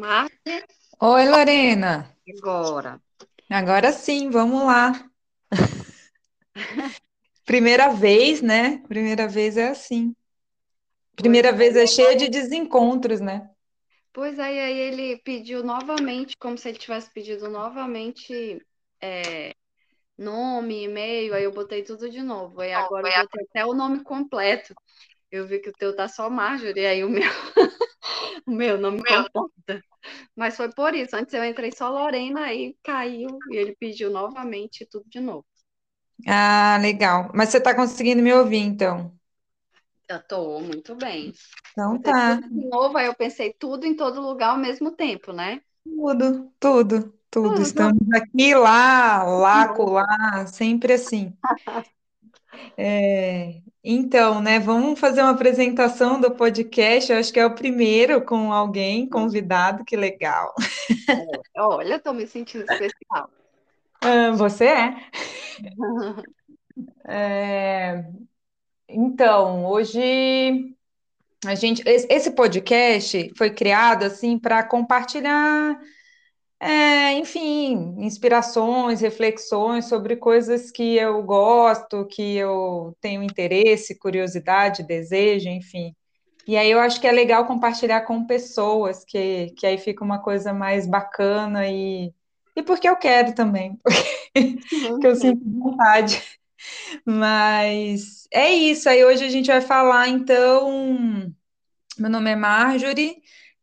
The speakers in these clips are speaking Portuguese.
Mas Oi, Lorena. agora, Agora sim, vamos lá. Primeira vez, né? Primeira vez é assim. pois Primeira vez é, é cheia de desencontros, né? pois aí, aí ele pediu novamente, como se ele tivesse pedido novamente é, nome, e-mail, aí eu botei tudo de novo. Aí agora eu botei até o nome completo. Eu vi que o teu tá só Marjorie, aí o meu, o meu não me comporta. Mas foi por isso. Antes eu entrei só Lorena, aí caiu e ele pediu novamente tudo de novo. Ah, legal. Mas você está conseguindo me ouvir, então? Eu tô muito bem. Então tá. de novo, aí eu pensei tudo em todo lugar ao mesmo tempo, né? Tudo, tudo, tudo. Tudo Estamos aqui, lá, lá, colar, sempre assim. É, Então, né? Vamos fazer uma apresentação do podcast. Eu acho que é o primeiro com alguém convidado, que legal. Olha, tô me sentindo especial. Ah, você é? É, Então, hoje a gente, esse esse podcast foi criado assim para compartilhar, é, enfim, inspirações, reflexões sobre coisas que eu gosto, que eu tenho interesse, curiosidade, desejo, enfim. E aí eu acho que é legal compartilhar com pessoas, que, que aí fica uma coisa mais bacana e, e porque eu quero também, porque Sim, eu sim. sinto vontade. Mas é isso. Aí hoje a gente vai falar, então. Meu nome é Marjorie,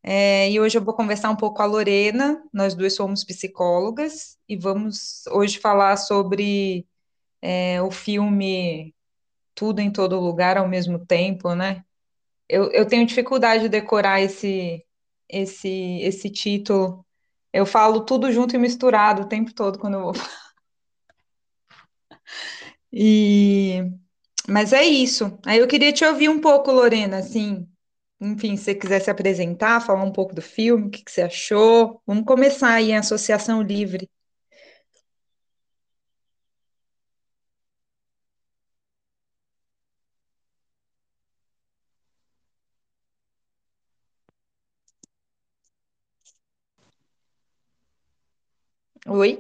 é, e hoje eu vou conversar um pouco com a Lorena. Nós duas somos psicólogas e vamos hoje falar sobre é, o filme Tudo em Todo Lugar ao mesmo tempo, né? Eu, eu tenho dificuldade de decorar esse, esse, esse título. Eu falo tudo junto e misturado o tempo todo quando eu vou. E Mas é isso. Aí eu queria te ouvir um pouco, Lorena, assim, enfim, se você quiser se apresentar, falar um pouco do filme, o que que você achou. Vamos começar aí a Associação Livre. Oi?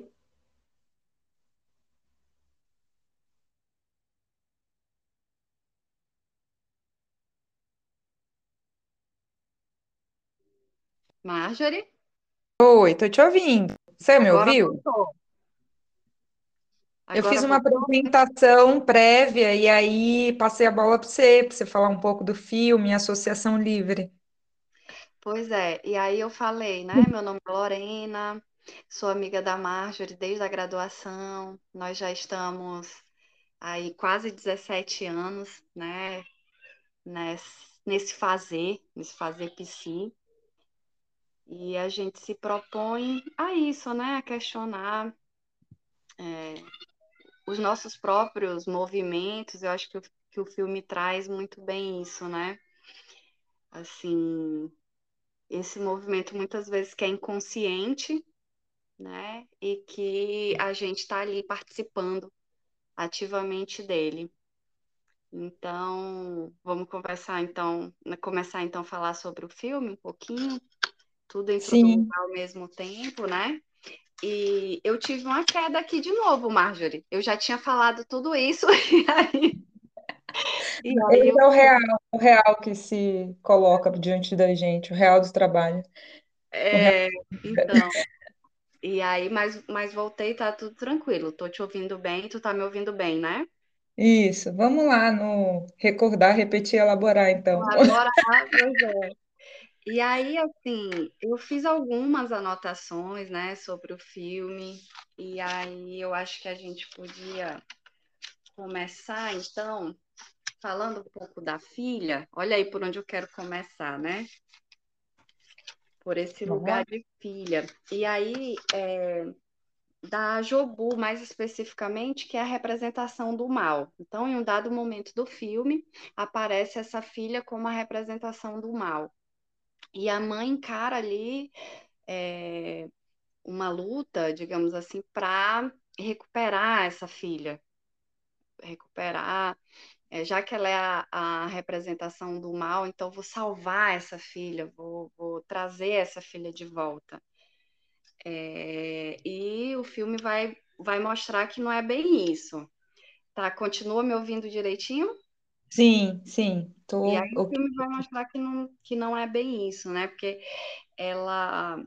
Marjorie, Oi, tô te ouvindo. Você me agora ouviu? voltou. Eu fiz uma voltou. apresentação prévia e aí passei a bola para você, para você falar um pouco do filme Associação Livre. Pois é, e aí eu falei, né? Meu nome é Lorena, sou amiga da Marjorie desde a graduação. Nós já estamos aí quase 17 anos, né? Nesse, nesse fazer, nesse fazer psi. E a gente se propõe a isso, né? A questionar é, os nossos próprios movimentos. Eu acho que o, que o filme traz muito bem isso, né? Assim, esse movimento muitas vezes que é inconsciente, né? E que a gente está ali participando ativamente dele. Então, vamos conversar então, né, começar então a falar sobre o filme um pouquinho, tudo em Sim, lugar ao mesmo tempo, né? E eu tive uma queda aqui de novo, Marjorie. Eu já tinha falado tudo isso, e aí, e aí eu. é o real, o real que se coloca diante da gente, o real do trabalho. É, então, e aí, mas, mas voltei, tá tudo tranquilo. Tô te ouvindo bem, tu tá me ouvindo bem, né? Isso, vamos lá no recordar, repetir, elaborar, então. Agora, ah, pois é. E aí, assim, eu fiz algumas anotações, né, sobre o filme, e aí eu acho que a gente podia começar, então, falando um pouco da filha. Olha aí por onde eu quero começar, né? Por esse lá? lugar de filha. E aí, é, da Jobu, mais especificamente, que é a representação do mal. Então, em um dado momento do filme, aparece essa filha como a representação do mal. E a mãe encara ali é, uma luta, digamos assim, para recuperar essa filha, recuperar é, já que ela é a, a, representação do mal, então vou salvar essa filha, vou, vou trazer essa filha de volta. É, e o filme vai, vai mostrar que não é bem isso. Tá? Continua me ouvindo direitinho? Sim, sim. Tô... E aí o filme vai mostrar que não, que não é bem isso, né? Porque ela,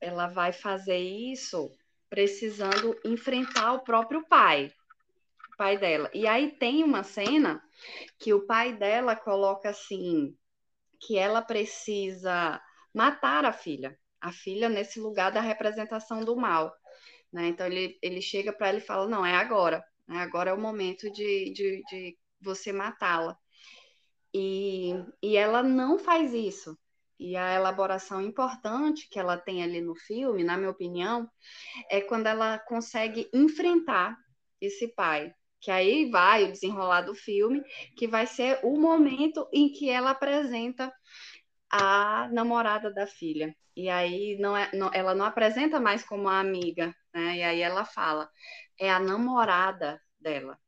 ela vai fazer isso precisando enfrentar o próprio pai, o pai dela. E aí tem uma cena que o pai dela coloca assim, que ela precisa matar a filha, a filha nesse lugar da representação do mal. Né? Então ele, ele chega para ela e fala: Não, é agora, né? agora é o momento de, de, de você matá-la. E, e ela não faz isso. E a elaboração importante que ela tem ali no filme, na minha opinião, é quando ela consegue enfrentar esse pai. Que aí vai o desenrolar do filme, que vai ser o momento em que ela apresenta a namorada da filha. E aí não é, não, ela não apresenta mais como a amiga, né? E aí ela fala, é a namorada dela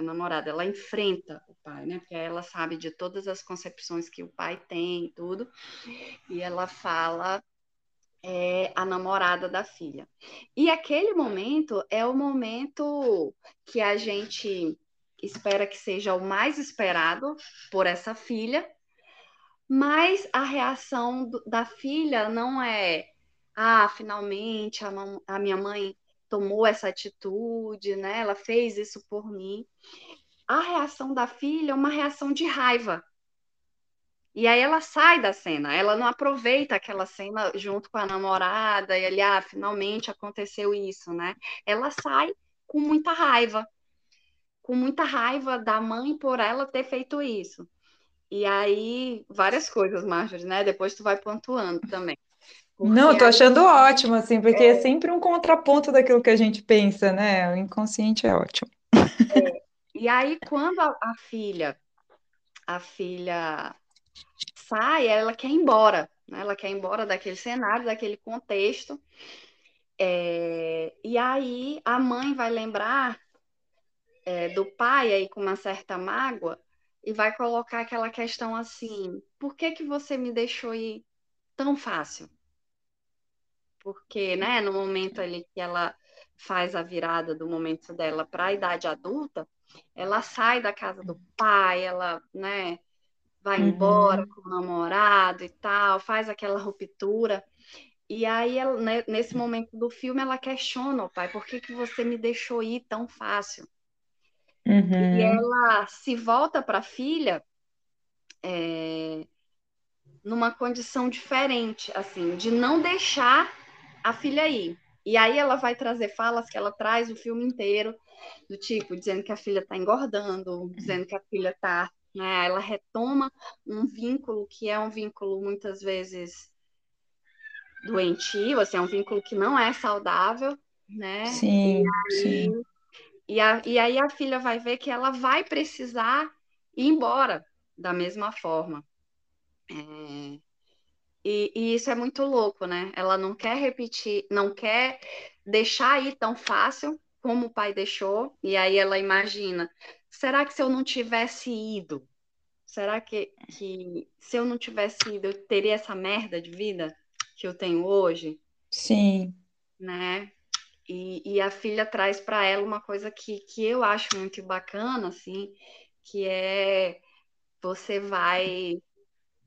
a namorada, ela enfrenta o pai, né? Porque ela sabe de todas as concepções que o pai tem, tudo, e ela fala é, a namorada da filha. E aquele momento é o momento que a gente espera que seja o mais esperado por essa filha, mas a reação da filha não é, ah, finalmente a, a minha mãe tomou essa atitude, né? Ela fez isso por mim. A reação da filha é uma reação de raiva. E aí ela sai da cena, ela não aproveita aquela cena junto com a namorada e ali, ah, finalmente aconteceu isso, né? Ela sai com muita raiva, com muita raiva da mãe por ela ter feito isso. E aí, várias coisas, Marjorie, né? Depois tu vai pontuando também. Não, tô achando ótimo, assim, porque é... é... sempre um contraponto daquilo que a gente pensa, né? O inconsciente é ótimo. É. E aí, quando a, a, filha, a filha sai, ela quer ir embora, né? Ela quer ir embora daquele cenário, daquele contexto. É... E aí a mãe vai lembrar é, do pai aí com uma certa mágoa e vai colocar aquela questão assim: por que que você me deixou ir tão fácil? Porque, né, no momento ali que ela faz a virada do momento dela para a idade adulta, ela sai da casa do pai, ela, né, vai uhum. embora com o namorado e tal, faz aquela ruptura. E aí, ela, né, nesse momento do filme, ela questiona o pai, por que, que você me deixou ir tão fácil? Uhum. E ela se volta para a filha é, numa condição diferente, assim, de não deixar a filha aí. E aí ela vai trazer falas que ela traz o filme inteiro, do tipo, dizendo que a filha está engordando, dizendo que a filha está. Né, ela retoma um vínculo que é um vínculo muitas vezes doentio, assim, é um vínculo que não é saudável, né? Sim, e aí, sim. E, a, e aí a filha vai ver que ela vai precisar ir embora da mesma forma. É, e, e, isso é muito louco, né? Ela não quer repetir, não quer deixar ir tão fácil como o pai deixou, e aí ela imagina: será que se eu não tivesse ido, será que, que se eu não tivesse ido, eu teria essa merda de vida que eu tenho hoje? Sim. Né? E, e a filha traz para ela uma coisa que, que eu acho muito bacana, assim, que é você vai.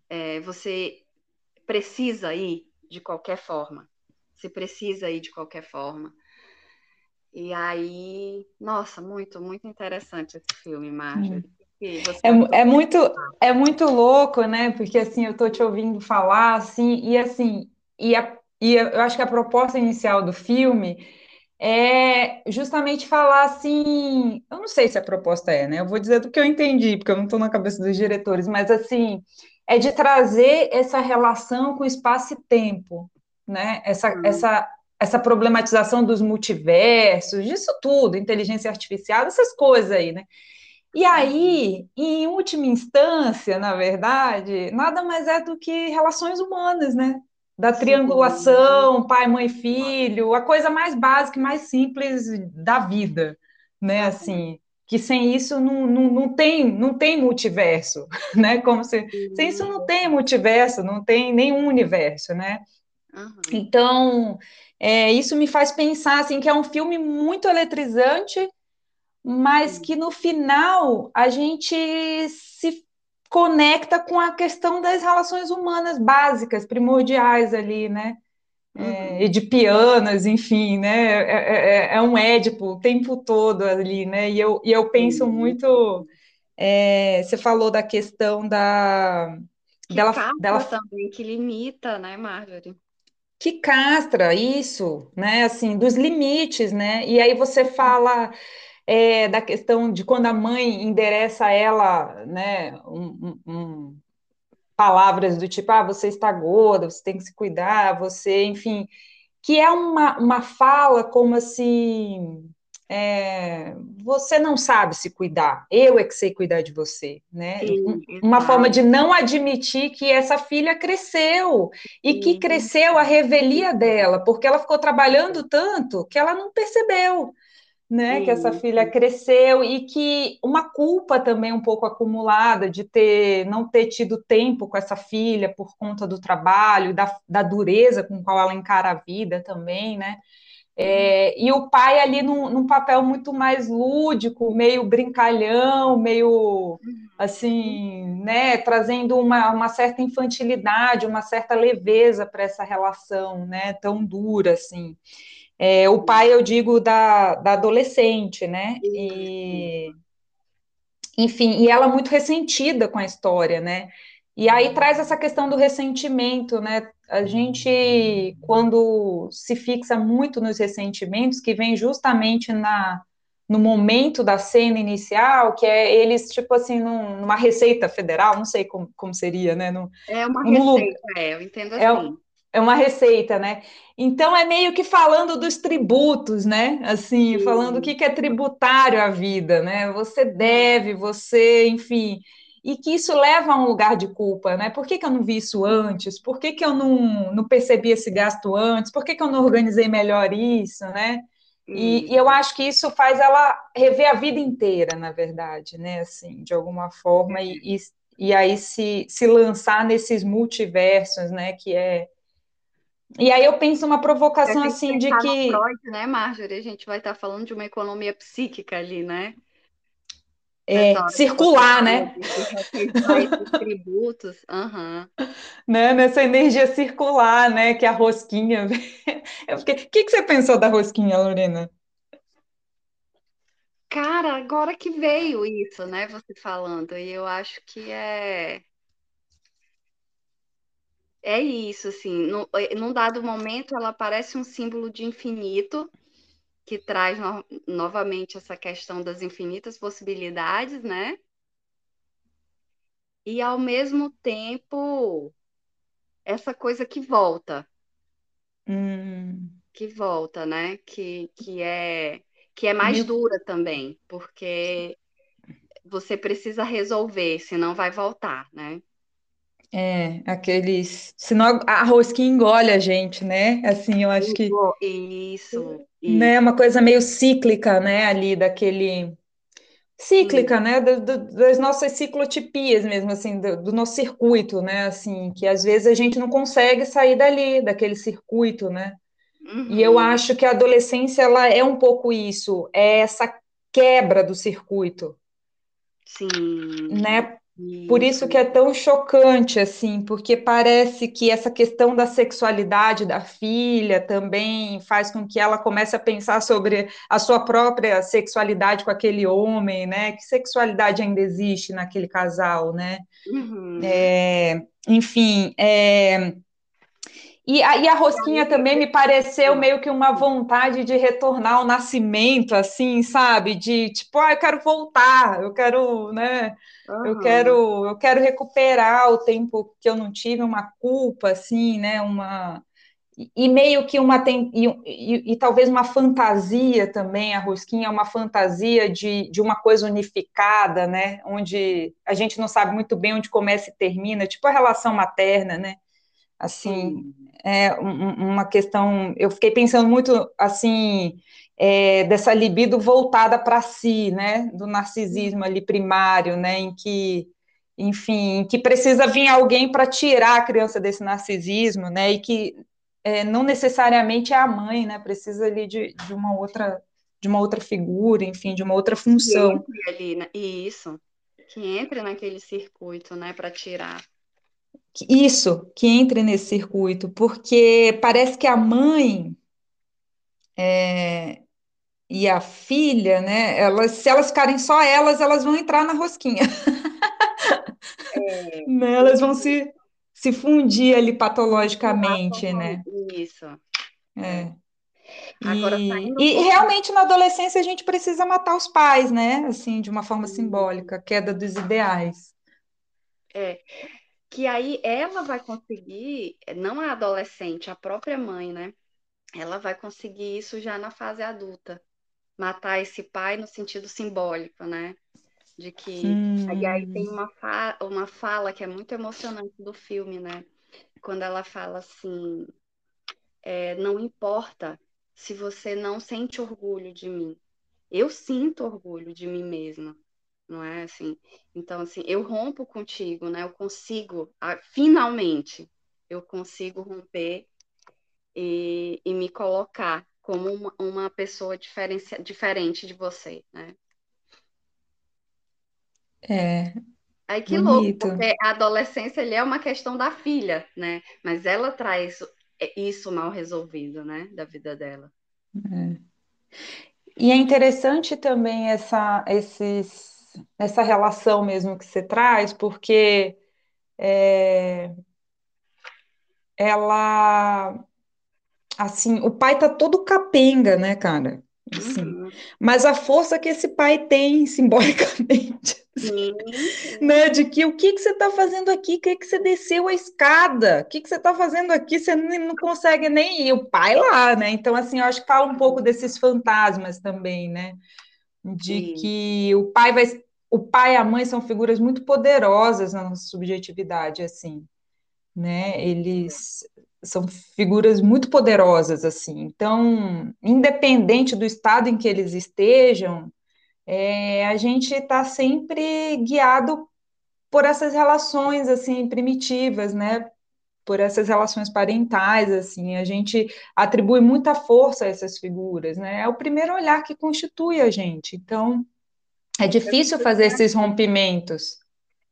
É, você precisa ir de qualquer forma. Você precisa ir de qualquer forma. E aí, nossa, muito, muito interessante esse filme, Marjorie. É, é, muito, é muito louco, né? Porque assim, eu tô te ouvindo falar, assim, e assim, e, a, e eu acho que a proposta inicial do filme é justamente falar assim, eu não sei se a proposta é, né? Eu vou dizer do que eu entendi, porque eu não estou na cabeça dos diretores, mas assim, é de trazer essa relação com espaço e tempo, né? Essa, uhum. essa, essa problematização dos multiversos, disso tudo, inteligência artificial, essas coisas aí, né? E aí, em última instância, na verdade, nada mais é do que relações humanas, né? Da triangulação, pai, mãe, filho, a coisa mais básica e mais simples da vida, né? Assim, que sem isso não, não, não, tem, não tem multiverso, né? Como se sem isso não tem multiverso, não tem nenhum universo, né? Uhum. Então, é, isso me faz pensar assim que é um filme muito eletrizante, mas que no final a gente se conecta com a questão das relações humanas básicas, primordiais ali, né? Uhum. É, edipianas, enfim, né? É, é, é, é, um Édipo o tempo todo ali, né? E eu, e eu penso uhum. muito. É, você falou da questão da. Que dela, dela também, que limita, né, Marjorie? Que castra, isso, né? Assim, dos limites, né? E aí você fala. É, da questão de quando a mãe endereça a ela, né, um, um, palavras do tipo, ah, você está gorda, você tem que se cuidar, você, enfim, que é uma, uma fala como assim, é, você não sabe se cuidar, eu é que sei cuidar de você, né? Sim, uma forma de não admitir que essa filha cresceu e que cresceu a revelia dela, porque ela ficou trabalhando tanto que ela não percebeu né? Sim. Que essa filha cresceu e que uma culpa também um pouco acumulada de ter não ter tido tempo com essa filha por conta do trabalho, da, da dureza com qual ela encara a vida também, né? É, e o pai ali num, num, papel muito mais lúdico, meio brincalhão, meio assim, né, trazendo uma, uma certa infantilidade, uma certa leveza para essa relação, né, tão dura assim. É, o pai, eu digo, da, da adolescente, né? E, enfim, e ela muito ressentida com a história, né? E aí traz essa questão do ressentimento, né? A gente, quando se fixa muito nos ressentimentos, que vem justamente na, no momento da cena inicial, que é eles, tipo assim, num, numa receita federal, não sei como, como seria, né? É uma receita, é, eu entendo é assim. É, é uma receita, né? Então é meio que falando dos tributos, né? Assim, Sim. falando o que é tributário à vida, né? Você deve, você, enfim, e que isso leva a um lugar de culpa, né? Por que, que eu não vi isso antes? Por que, que eu não, não percebi esse gasto antes? Por que, que eu não organizei melhor isso, né? E, e, eu acho que isso faz ela rever a vida inteira, na verdade, né? Assim, de alguma forma, e, e, e aí se, se lançar nesses multiversos, né? Que é e aí eu penso uma provocação assim de que. Freud, né, Marjorie? A gente vai estar falando de uma economia psíquica ali, né? É, circular, né? tributos, uhum. né? Nessa energia circular, né? Que a rosquinha. O que, que você pensou da rosquinha, Lorena? Cara, agora que veio isso, né? Você falando, e eu acho que é é isso, assim, no, eh, num dado momento ela parece um símbolo de infinito, que traz no, novamente essa questão das infinitas possibilidades, né? E ao mesmo tempo, essa coisa que volta. Hum. Que volta, né? Que, que, é, que é mais dura também, porque você precisa resolver, senão vai voltar, né? É, aqueles. Senão a rosquinha engole a gente, né? Assim, eu acho que. Isso. Né, uma coisa meio cíclica, né? Ali daquele. Cíclica, né? Do, do, das nossas ciclotipias mesmo, assim, do, do, nosso circuito, né? Assim, que às vezes a gente não consegue sair dali, daquele circuito, né? Uhum. E eu uhum. acho que a adolescência, ela é um pouco isso, é essa quebra do circuito. Sim. Né? Por isso que é tão chocante, assim, porque parece que essa questão da sexualidade da filha também faz com que ela comece a pensar sobre a sua própria sexualidade com aquele homem, né? Que sexualidade ainda existe naquele casal, né? Uhum. É, enfim, é, e a, e a rosquinha também me pareceu meio que uma vontade de retornar ao nascimento, assim, sabe? De tipo, ah, eu quero voltar, eu quero, né? Uhum. Eu quero, eu quero recuperar o tempo que eu não tive, uma culpa, assim, né? Uma e meio que uma tem e, e, e, talvez uma fantasia também, a rosquinha é uma fantasia de, de uma coisa unificada, né? Onde a gente não sabe muito bem onde começa e termina, tipo a relação materna, né? Assim, Sim. é uma questão. Eu fiquei pensando muito assim. É, dessa libido voltada para si, né, do narcisismo ali primário, né, em que enfim, que precisa vir alguém para tirar a criança desse narcisismo, né? E que é, não necessariamente é a mãe, né? Precisa ali de, de uma outra de uma outra figura, enfim, de uma outra função. Entre ali, né? Isso, que entre naquele circuito, né, para tirar. Isso, que entre nesse circuito, porque parece que a mãe é, e a filha, né, elas, se elas ficarem só elas, elas vão entrar na rosquinha. É, né? Elas vão se, se fundir ali patologicamente, né? Isso. É. Agora, e, e realmente na adolescência a gente precisa matar os pais, né? Assim, de uma forma simbólica, queda dos ideais. É. Que aí ela vai conseguir, não a adolescente, a própria mãe, né? Ela vai conseguir isso já na fase adulta. Matar esse pai no sentido simbólico, né? de que e aí tem uma, fa uma fala que é muito emocionante do filme, né? Quando ela fala assim, é, não importa se você não sente orgulho de mim, eu sinto orgulho de mim mesma, não é assim? Então assim, eu rompo contigo, né? Eu consigo, finalmente, eu consigo romper e, e me colocar como uma, uma pessoa diferente de você, né? É. Aí que bonito. louco, porque a adolescência ele é uma questão da filha, né? Mas ela traz isso mal resolvido, né? Da vida dela. É. E é interessante também essa, esses, essa relação mesmo que você traz, porque é, ela assim, o pai tá todo capenga, né, cara? Assim, uhum. Mas a força que esse pai tem simbolicamente Sim. Né, de que o que, que você está fazendo aqui? O que, que você desceu a escada? O que, que você está fazendo aqui? Você não, consegue nem ir, o pai lá, né? Então, assim, eu acho que fala um pouco desses fantasmas também, né? De que o pai vai. O pai e a mãe são figuras muito poderosas na nossa subjetividade, assim, né? Eles são figuras muito poderosas, assim. Então, independente do estado em que eles estejam, é, a gente está sempre guiado por essas relações assim primitivas, né? Por essas relações parentais, assim, a gente atribui muita força a essas figuras, né? É o primeiro olhar que constitui a gente. Então, é difícil fazer esses rompimentos.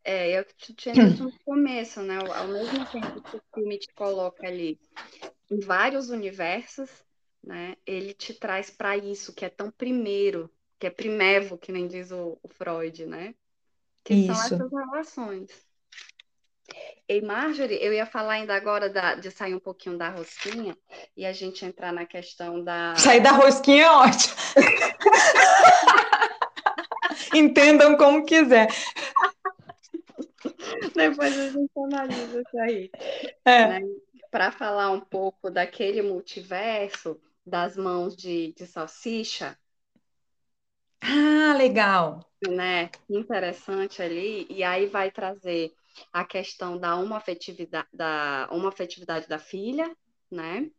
É, eu tinha dito no começo, né? Ao mesmo tempo que o filme te coloca ali em vários universos, né? Ele te traz para isso que é tão primeiro que é primevo, que nem diz o, o Freud, né? Que Isso. são essas relações. E Marjorie, eu ia falar ainda agora da, de sair um pouquinho da rosquinha e a gente entrar na questão da. Sair da rosquinha é ótimo. Entendam como quiser. Depois a gente analisa isso aí. É. Né? Para falar um pouco daquele multiverso das mãos de, de salsicha, ah, legal. Né? Interessante ali. E aí vai trazer a questão da uma afetividade da, uma afetividade da filha, né?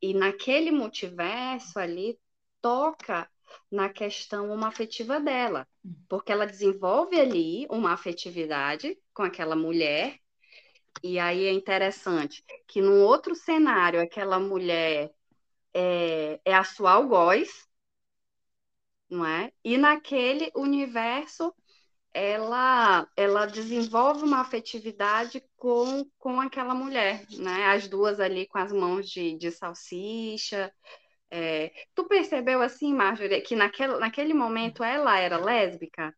E naquele multiverso ali toca na questão uma afetiva dela, porque ela desenvolve ali uma afetividade com aquela mulher. E aí é interessante que num outro cenário aquela mulher é, é a sua algoz, não é? E naquele universo ela ela desenvolve uma afetividade com, com aquela mulher, né? As duas ali com as mãos de, de salsicha. É... Tu percebeu assim, Marjorie, que naquele, naquele momento ela era lésbica?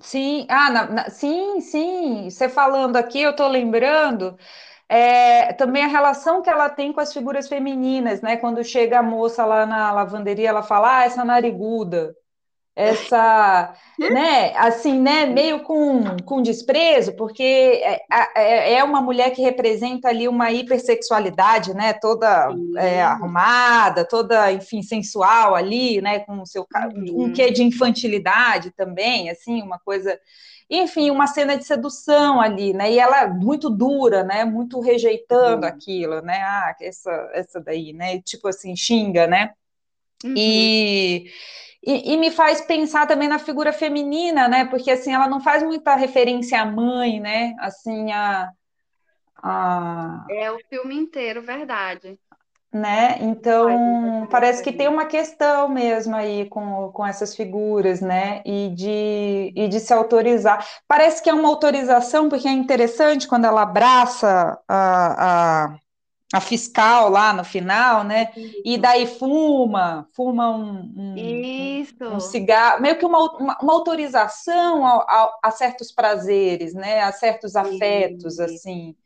Sim, ah, na, na, sim, sim. Você falando aqui, eu tô lembrando é, também a relação que ela tem com as figuras femininas, né? Quando chega a moça lá na lavanderia, ela fala, ah, essa nariguda. Essa, né, assim, né, meio com, com desprezo, porque é, é, é uma mulher que representa ali uma hipersexualidade, né, toda é, arrumada, toda, enfim, sensual ali, né, com seu uhum. um quê de infantilidade também, assim, uma coisa, enfim, uma cena de sedução ali, né, e ela muito dura, né, muito rejeitando uhum. aquilo, né, ah, essa, essa daí, né, tipo assim, xinga, né, uhum. e e, e, me faz pensar também na figura feminina, né? Porque assim, ela não faz muita referência à mãe, né? Assim, a, a... É o filme inteiro, verdade. Né? Então, parece que tem uma questão mesmo aí com, com essas figuras, né? E de, e de se autorizar. Parece que é uma autorização, porque é interessante quando ela abraça a, a a fiscal lá no final, né? Isso. E daí fuma, fuma um, um, um cigarro, meio que uma, uma, uma autorização a, a, a, certos prazeres, né? A certos afetos, Isso. assim.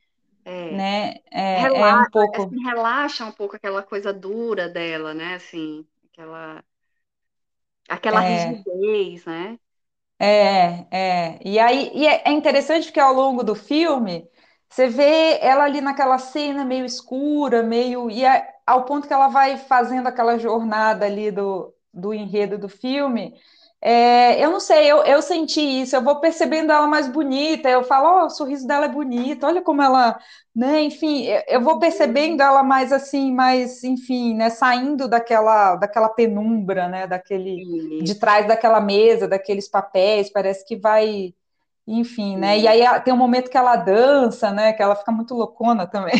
É. Né? É, relaxa, é um pouco... Assim, relaxa um pouco aquela coisa dura dela, né? Assim, aquela, aquela é. rigidez, né? É, é. E aí e é, é interessante porque ao longo do filme você vê ela ali naquela cena meio escura, meio. E é, ao ponto que ela vai fazendo aquela jornada ali do, do enredo do filme. É, eu não sei, eu, eu senti isso, eu vou percebendo ela mais bonita, eu falo, oh, o sorriso dela é bonito, olha como ela, né, enfim, eu vou percebendo ela mais assim, mais, enfim, né, saindo daquela, daquela penumbra, né, daquele, de trás daquela mesa, daqueles papéis, parece que vai, enfim, né? E aí tem um momento que ela dança, né? Que ela fica muito loucona também.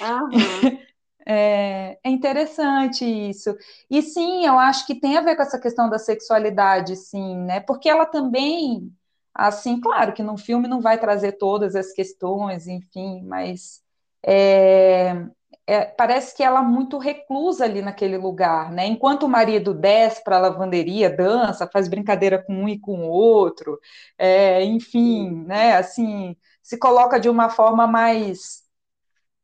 Uhum. É, é, interessante isso. E sim, eu acho que tem a ver com essa questão da sexualidade, sim, né? Porque ela também, assim, claro que no filme não vai trazer todas as questões, enfim, mas é, é, parece que ela é muito reclusa ali naquele lugar, né? Enquanto o marido desce para a lavanderia, dança, faz brincadeira com um e com o outro, é, enfim, né? Assim, se coloca de uma forma mais,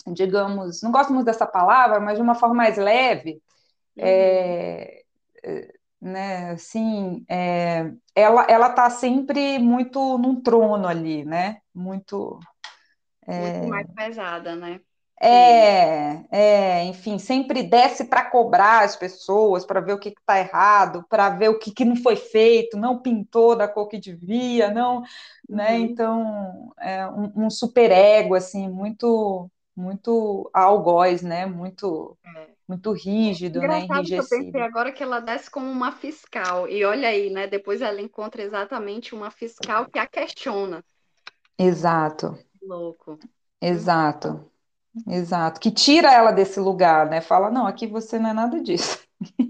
digamos, não gosto muito dessa palavra, mas de uma forma mais leve, é, uhum. é, né? Assim, é, ela ela está sempre muito num trono ali, né? Muito muito mais pesada, né? É, é, enfim, sempre desce para cobrar as pessoas, para ver o que está errado, para ver o que, que, não foi feito, não pintou da cor que devia, não, né? Uhum. Então, é um, um superego, assim, muito, muito algoz, né? Muito, é. muito rígido, né? Enrijecido. Que eu pensei agora que ela desce como uma fiscal, e olha aí, né? Depois ela encontra exatamente uma fiscal que a questiona. Exato. Louco. Exato. Exato, que tira ela desse lugar, né? Fala, não, aqui você não é nada disso.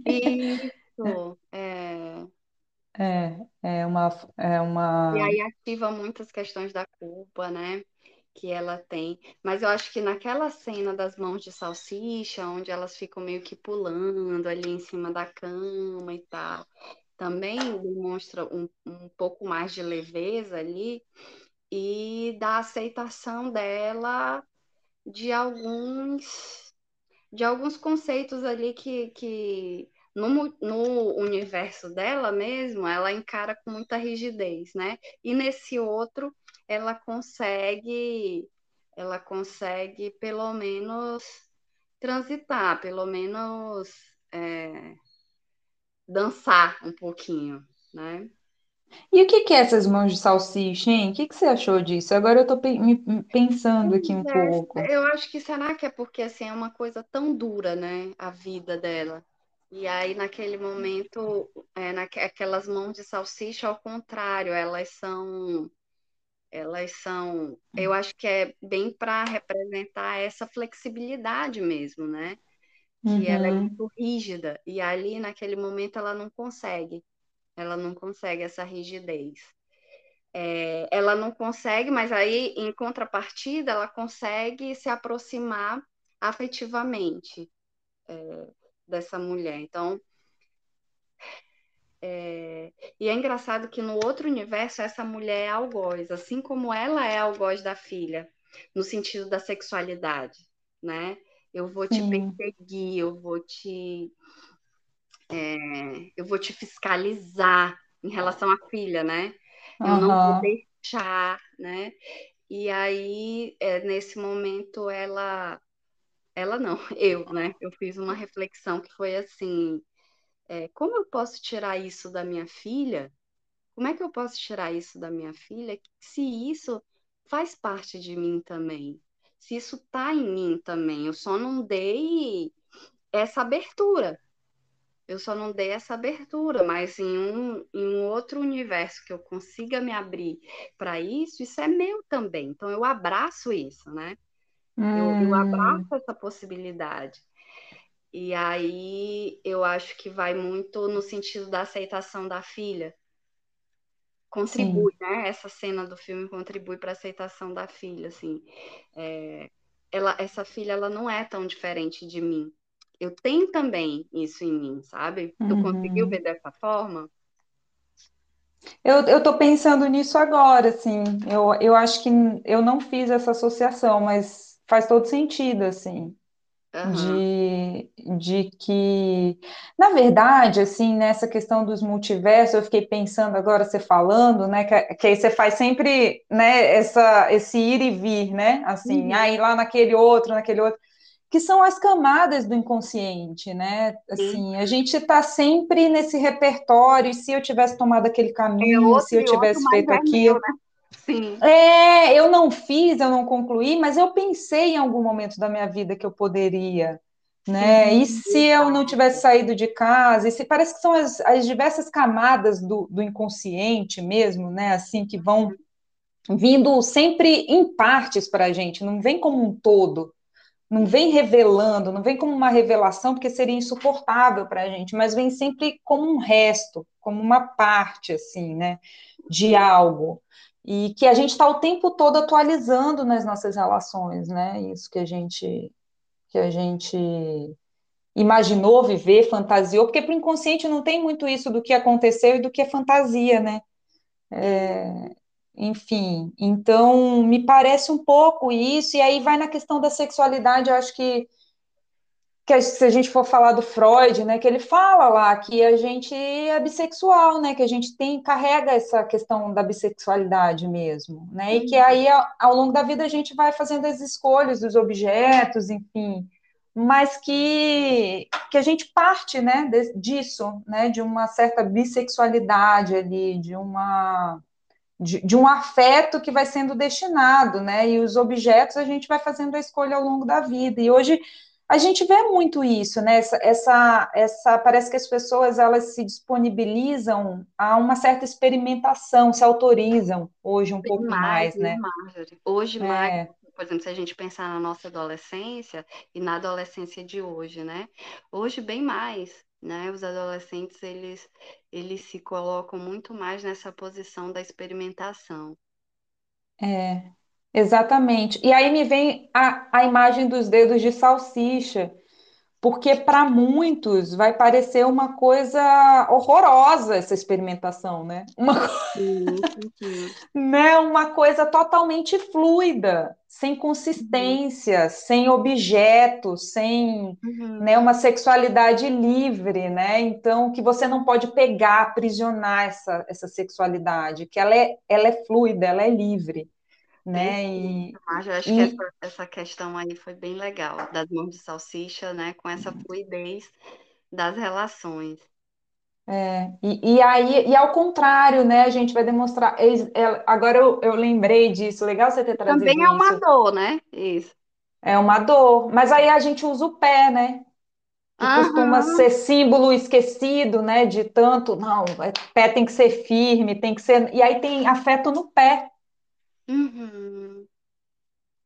Isso, é. É, é uma, é uma. E aí ativa muitas questões da culpa, né? Que ela tem. Mas eu acho que naquela cena das mãos de salsicha, onde elas ficam meio que pulando ali em cima da cama e tal, também demonstra um, um pouco mais de leveza ali e da aceitação dela de alguns de alguns conceitos ali que, que no, no universo dela mesmo, ela encara com muita rigidez, né? E nesse outro, ela consegue, ela consegue pelo menos transitar, pelo menos é, dançar um pouquinho, né? E o que que é essas mãos de salsicha, hein? O que que você achou disso? Agora eu tô pensando aqui um É, pouco. eu acho que será que é porque assim é uma coisa tão dura, né? A vida dela. E aí, naquele momento, é, naquelas mãos de salsicha, ao contrário, elas são, elas são, eu acho que é bem para representar essa flexibilidade mesmo, né? Que ela é Uhum. muito rígida. E ali, naquele momento, ela não consegue. Ela não consegue essa rigidez. É, ela não consegue, mas aí, em contrapartida, ela consegue se aproximar afetivamente é, dessa mulher. Então, é, e é engraçado que no outro universo essa mulher é algoz, assim como ela é algoz da filha, no sentido da sexualidade, né? Eu vou te Sim. perseguir, eu vou te é, eu vou te fiscalizar, em relação à filha, né? Eu não vou deixar, né? E aí, é, nesse momento, ela, ela não, eu, né? Eu fiz uma reflexão que foi assim, é, como eu posso tirar isso da minha filha? Como é que eu posso tirar isso da minha filha se isso faz parte de mim também? Se isso tá em mim também, eu só não dei essa abertura. Eu só não dei essa abertura, mas em um, em um outro universo que eu consiga me abrir para isso, isso é meu também. Então eu abraço isso, né? Eu, eu abraço Hum, essa possibilidade. E aí eu acho que vai muito no sentido da aceitação da filha. sim. Contribui, né? Essa cena do filme contribui para a aceitação da filha, assim. É, ela, essa filha, ela não é tão diferente de mim. Eu tenho também isso em mim, sabe? Tu conseguiu ver Uhum. dessa forma? Eu, eu tô pensando nisso agora, assim. Eu, eu acho que eu não fiz essa associação, mas faz todo sentido, assim. Aham. de, de que, na verdade, assim, nessa questão dos multiversos, eu fiquei pensando agora, você falando, né, que, que aí você faz sempre, né, essa, esse ir e vir, né, assim, aí Uhum. lá naquele outro, naquele outro, que são as camadas do inconsciente, né, Sim. assim, a gente está sempre nesse repertório, e se eu tivesse tomado aquele É caminho, se outro eu e outro, tivesse feito é meu, aquilo, né? Sim. é, eu não fiz, eu não concluí, mas eu pensei em algum momento da minha vida que eu poderia, né? E Sim, se eu não tivesse saído de casa? E se parece que são as, as diversas camadas do, do inconsciente mesmo, né? Assim que vão vindo sempre em partes para a gente, não vem como um todo, não vem revelando, não vem como uma revelação, porque seria insuportável para a gente, mas vem sempre como um resto, como uma parte, assim, né, de algo. E que a gente está o tempo todo atualizando nas nossas relações, né? Isso que a gente, que a gente imaginou viver, fantasiou, porque para o inconsciente não tem muito isso do que aconteceu e do que é fantasia, né? sim. Enfim, então me parece um pouco isso, e aí vai na questão da sexualidade, eu acho que que se a gente for falar do Freud, né, que ele fala lá que a gente é bissexual, né, que a gente tem carrega essa questão da bissexualidade mesmo, né, e que Uhum. aí ao longo da vida a gente vai fazendo as escolhas dos objetos, enfim, mas que que a gente parte, né, disso, né, de uma certa bissexualidade ali, de uma de, de, um afeto que vai sendo destinado, né? E os objetos a gente vai fazendo a escolha ao longo da vida. E hoje a gente vê muito isso, né? Essa, essa, essa parece que as pessoas elas se disponibilizam a uma certa experimentação, se autorizam hoje um pouco mais, mais, né? Marjorie? Hoje mais, É, por exemplo, se a gente pensar na nossa adolescência e na adolescência de hoje, né? Hoje bem mais, né? Os adolescentes, eles, eles se colocam muito mais nessa posição da experimentação. é, exatamente. E aí me vem a, a imagem dos dedos de salsicha, porque para muitos vai parecer uma coisa horrorosa essa experimentação, né? Uma Sim, sim. né, uma coisa totalmente fluida, sem Uhum, consistência, sem objeto, sem, né, uhum. uma sexualidade livre, né? Então, que você não pode pegar, aprisionar essa, essa sexualidade, que ela é, ela é fluida, ela é livre, né? Perfeito, E, Marjorie. Eu acho que essa, e essa questão aí foi bem legal, das mãos de salsicha, né? Com essa fluidez das relações. E, e aí, e ao contrário, né, a gente vai demonstrar. é, Agora eu, eu lembrei disso, legal você ter Também trazido é uma isso. dor, né? Isso. É uma dor, mas aí a gente usa o pé, né? que costuma Aham. ser símbolo esquecido, né? De tanto, não, é, pé tem que ser firme, tem que ser. E aí tem afeto no pé. Uhum.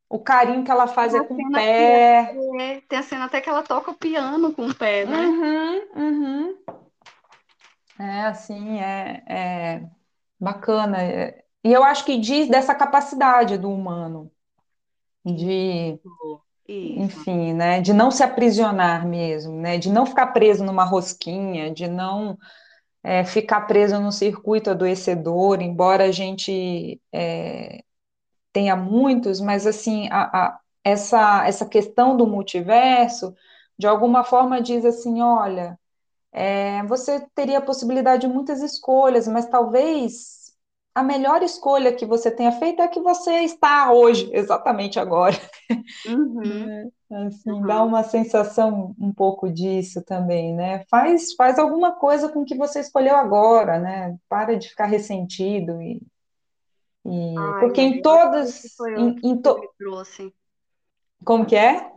O carinho que ela faz Tem é com o cena que pé. é, tem a cena até que ela toca o piano com o pé, né? Uhum, uhum. É assim, é, é bacana. E eu acho que diz dessa capacidade do humano de, Isso. Enfim, né, de não se aprisionar mesmo, né, de não ficar preso numa rosquinha, de não é, ficar preso no circuito adoecedor, embora a gente é, tenha muitos, mas assim, a, a, essa, essa questão do multiverso, de alguma forma diz assim, olha, é, você teria a possibilidade de muitas escolhas, mas talvez a melhor escolha que você tenha feito é a que você está hoje, exatamente agora. Uhum, Né? Assim, dá uhum. uma sensação um pouco disso também, né? Faz, faz alguma coisa com o que você escolheu agora, né? Para de ficar ressentido e, e- Ai, porque é, em todas, em, em to- filme trouxe. como que é?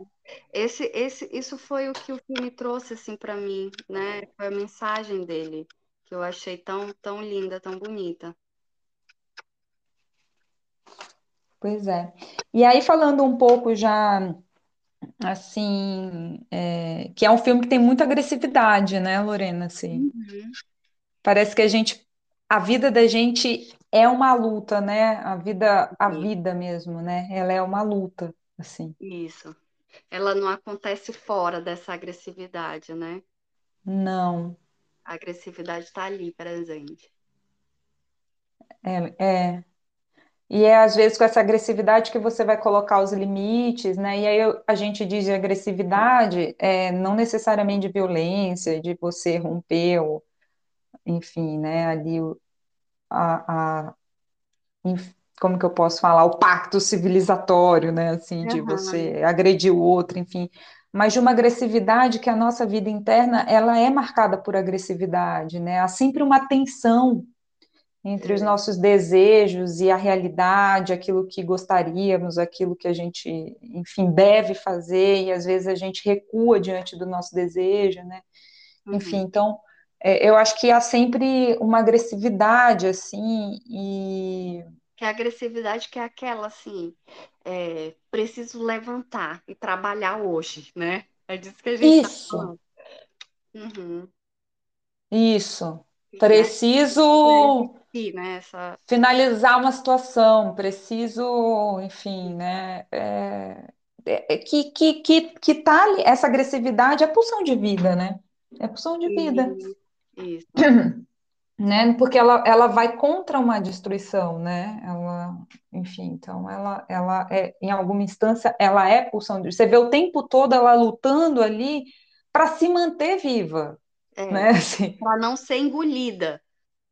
Esse, esse, isso foi o que o filme trouxe assim para mim, né? Foi a mensagem dele que eu achei tão, tão linda, tão bonita. Pois é. E aí falando um pouco já assim, é, que é um filme que tem muita agressividade, né, Lorena? Assim, Uhum. parece que a gente, a vida da gente é uma luta, né? A vida, a Sim, vida mesmo, né? Ela é uma luta, assim. Isso. Ela não acontece fora dessa agressividade, né? Não, A agressividade está ali presente. é, é. E é às vezes com essa agressividade que você vai colocar os limites, né? E aí eu- a gente diz de agressividade, é, não necessariamente de violência, de você romper, ou, enfim, né? Ali o- a, a- como que eu posso falar? O pacto civilizatório, né? Assim, de Aham, você agredir o outro, enfim. Mas de uma agressividade que a nossa vida interna, ela é marcada por agressividade, né? Há sempre uma tensão entre os nossos desejos e a realidade, aquilo que gostaríamos, aquilo que a gente, enfim, deve fazer, e às vezes a gente recua diante do nosso desejo, né? Enfim, Uhum. então, é, eu acho que há sempre uma agressividade, assim, e Que a agressividade que é aquela assim, é, preciso levantar e trabalhar hoje, né? É disso que a gente está isso, falando. Uhum. isso, Sim, é, preciso existir, né? Essa, finalizar uma situação, preciso, enfim, né? É, é- é que, que, que, que tá ali, essa agressividade é pulsão de vida, né? É pulsão de vida, e- isso. né? Porque ela, ela vai contra uma destruição, né? Ela, enfim, então ela, ela é, em alguma instância, ela é pulsão de Você vê o tempo todo ela lutando ali para se manter viva, É, né? Assim, para não ser engolida.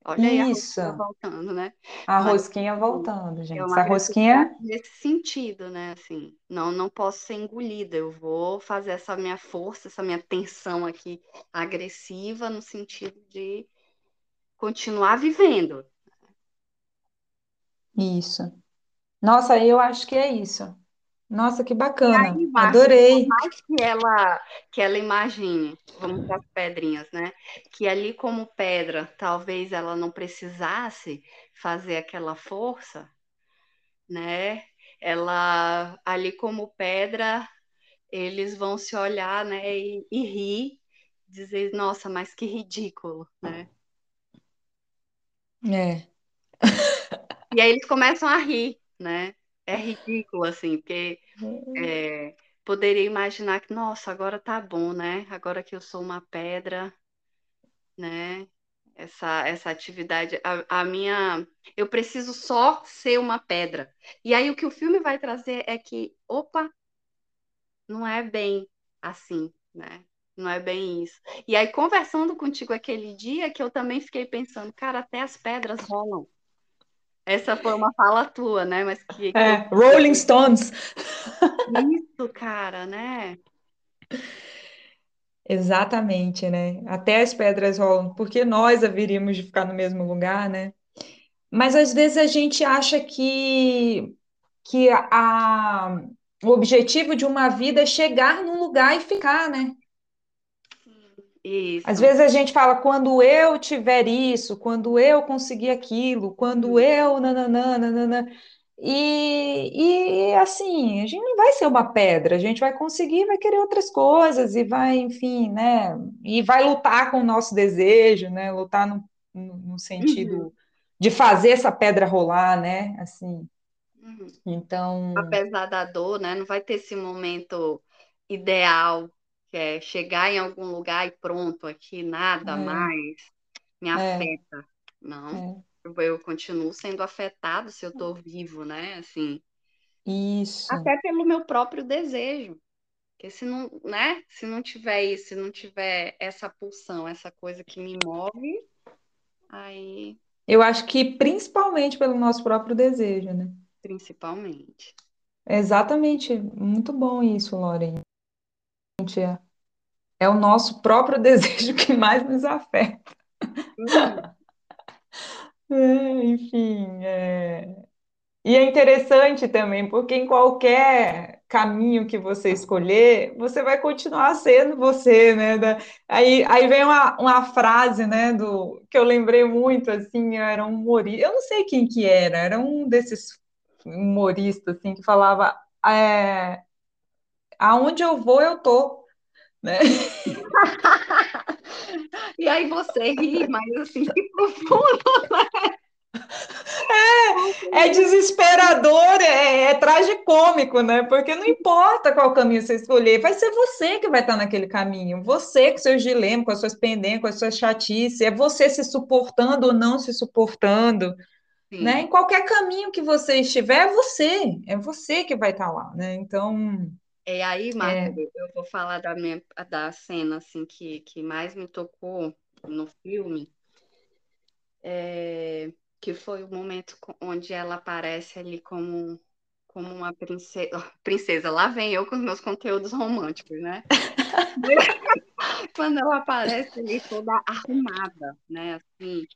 Olha aí a isso, voltando, né? a Mas rosquinha voltando, é gente. uma Essa rosquinha nesse sentido, né? Assim, não, não posso ser engolida. Eu vou fazer essa minha força, essa minha tensão aqui agressiva no sentido de continuar vivendo. Isso. Nossa, eu acho que é isso. Nossa, que bacana. Márcia, por Adorei. mais que ela que ela imagine, vamos para as pedrinhas, né? Que ali como pedra, talvez ela não precisasse fazer aquela força, né? Ela ali como pedra, eles vão se olhar, né? E, e rir, dizer, nossa, mas que ridículo, né? É, E aí eles começam a rir, né? É ridículo, assim, porque é, poderia imaginar que, nossa, agora tá bom, né? Agora que eu sou uma pedra, né? Essa, essa atividade, a, a minha. Eu preciso só ser uma pedra. E aí o que o filme vai trazer é que, opa, não é bem assim, né? Não é bem isso. E aí, conversando contigo aquele dia, que eu também fiquei pensando, cara, até as pedras rolam. Essa foi uma fala tua, né? Mas que, que eu. é, Rolling Stones. Isso, cara, né? Exatamente, né? Até as pedras rolam, porque nós haveríamos de ficar no mesmo lugar, né? Mas às vezes a gente acha que, que a, o objetivo de uma vida é chegar num lugar e ficar, né? Às Isso. vezes a gente fala, quando eu tiver isso, quando eu conseguir aquilo, quando Uhum, eu, nananã, nananã. E, e assim, a gente não vai ser uma pedra, a gente vai conseguir, vai querer outras coisas e vai, enfim, né? E vai lutar com o nosso desejo, né? Lutar no, no, no uhum, sentido de fazer essa pedra rolar, né? Assim, uhum. então, Apesar da dor, né? Não vai ter esse momento ideal, que é chegar em algum lugar e pronto, aqui nada é, mais me é, afeta. Não. é, Eu continuo sendo afetado se eu estou vivo, né? Assim, isso, até pelo meu próprio desejo. Porque se não, né? Se não tiver isso, se não tiver essa pulsão, essa coisa que me move, aí. Eu acho que principalmente pelo nosso próprio desejo, né? Principalmente. exatamente, muito bom isso, Lauren. É, é o nosso próprio desejo que mais nos afeta. Uhum. É, enfim, é... e é interessante também, porque em qualquer caminho que você escolher, você vai continuar sendo você, né? Da... Aí, aí vem uma, uma frase, né, do que eu lembrei muito, assim, era um humorista, eu não sei quem que era, era um desses humoristas, assim, que falava, é... aonde eu vou, eu tô, né? e aí você ri, mas assim, que profundo, né? É, é desesperador, é, é tragicômico, né? Porque não importa qual caminho você escolher, vai ser você que vai estar naquele caminho. Você com seus dilemas, com as suas pendências, com as suas chatices, é você se suportando ou não se suportando. Né? Em qualquer caminho que você estiver, é você, é você que vai estar lá, né? Então. É aí, Marta, é... eu vou falar da, minha, da cena assim, que, que mais me tocou no filme. É, que foi o momento onde ela aparece ali como, como uma princesa. Princesa, lá vem eu com os meus conteúdos românticos, né? Quando ela aparece ali toda arrumada, né? Assim,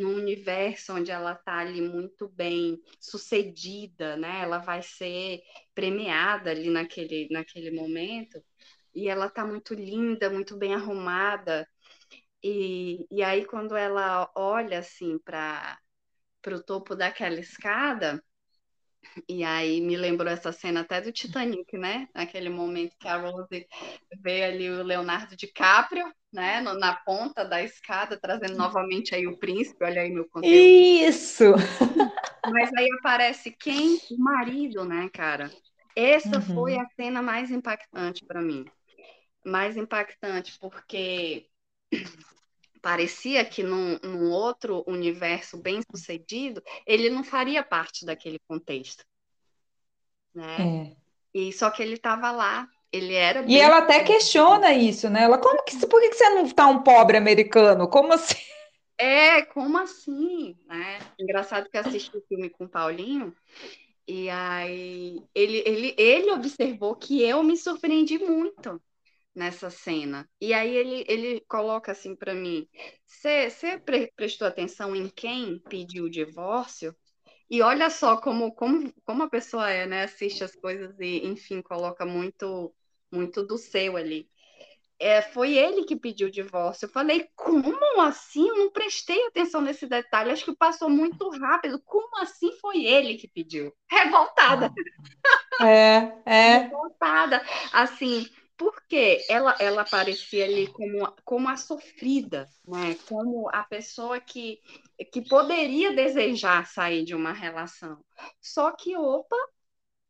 num universo onde ela está ali muito bem sucedida, né? Ela vai ser premiada ali naquele, naquele momento. E ela está muito linda, muito bem arrumada. E, e aí, quando ela olha assim para o topo daquela escada. E aí me lembrou essa cena até do Titanic, né? Naquele momento que a Rose vê ali o Leonardo DiCaprio, né? No, na ponta da escada, trazendo novamente aí o príncipe, olha aí meu conteúdo. Isso! Mas aí aparece quem? O marido, né, cara? Essa uhum. foi a cena mais impactante para mim. Mais impactante porque parecia que num, num, outro universo bem sucedido, ele não faria parte daquele contexto. Né? É. E só que ele estava lá, ele era. E ela até questiona isso, né? Ela, como que, por que você não está um pobre americano? Como assim? É, como assim? Né? Engraçado que eu assisti o filme com o Paulinho. E aí ele, ele, ele observou que eu me surpreendi muito nessa cena. E aí ele, ele coloca assim para mim: você pre prestou atenção em quem pediu o divórcio? E olha só como, como, como a pessoa é, né? Assiste as coisas e, enfim, coloca muito, muito do seu ali. É, foi ele que pediu o divórcio. Eu falei, como assim? Eu não prestei atenção nesse detalhe. Acho que passou muito rápido. Como assim foi ele que pediu? Revoltada. É, é. Revoltada. Assim, porque ela, ela aparecia ali como, como a sofrida, né? como a pessoa que, que poderia desejar sair de uma relação. Só que, opa,